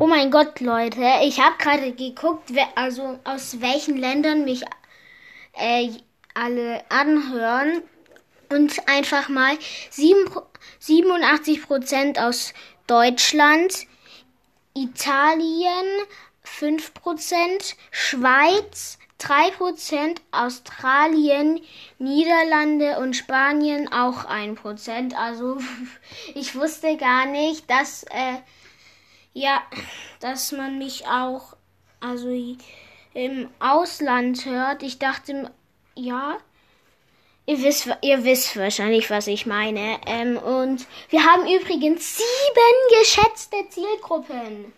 Oh mein Gott, Leute, ich habe gerade geguckt, also aus welchen Ländern mich äh, alle anhören. Und einfach mal 7, 87% aus Deutschland, Italien 5%, Schweiz 3%, Australien, Niederlande und Spanien auch 1%. Also ich wusste gar nicht, dass, äh, ja, dass man mich auch also im Ausland hört. Ich dachte, ja, Ihr wisst, ihr wisst wahrscheinlich, was ich meine. Ähm, und wir haben übrigens sieben geschätzte Zielgruppen.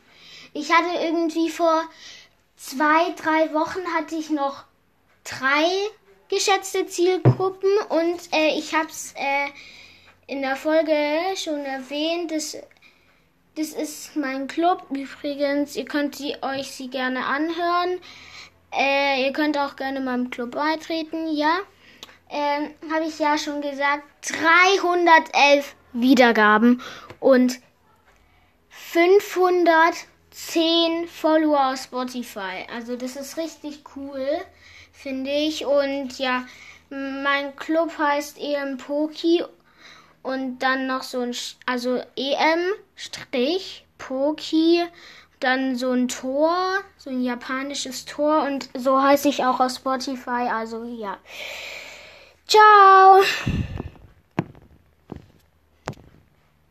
Ich hatte irgendwie vor zwei, drei Wochen hatte ich noch drei geschätzte Zielgruppen und äh, ich habe es äh, in der Folge schon erwähnt. Das, das ist mein Club übrigens. Ihr könnt sie, euch sie gerne anhören. Äh, ihr könnt auch gerne meinem Club beitreten, ja ähm, habe ich ja schon gesagt, 311 Wiedergaben und 510 Follower auf Spotify. Also das ist richtig cool, finde ich. Und ja, mein Club heißt EM Poki und dann noch so ein, also EM Strich Poki, dann so ein Tor, so ein japanisches Tor und so heiße ich auch auf Spotify. Also ja. Ciao!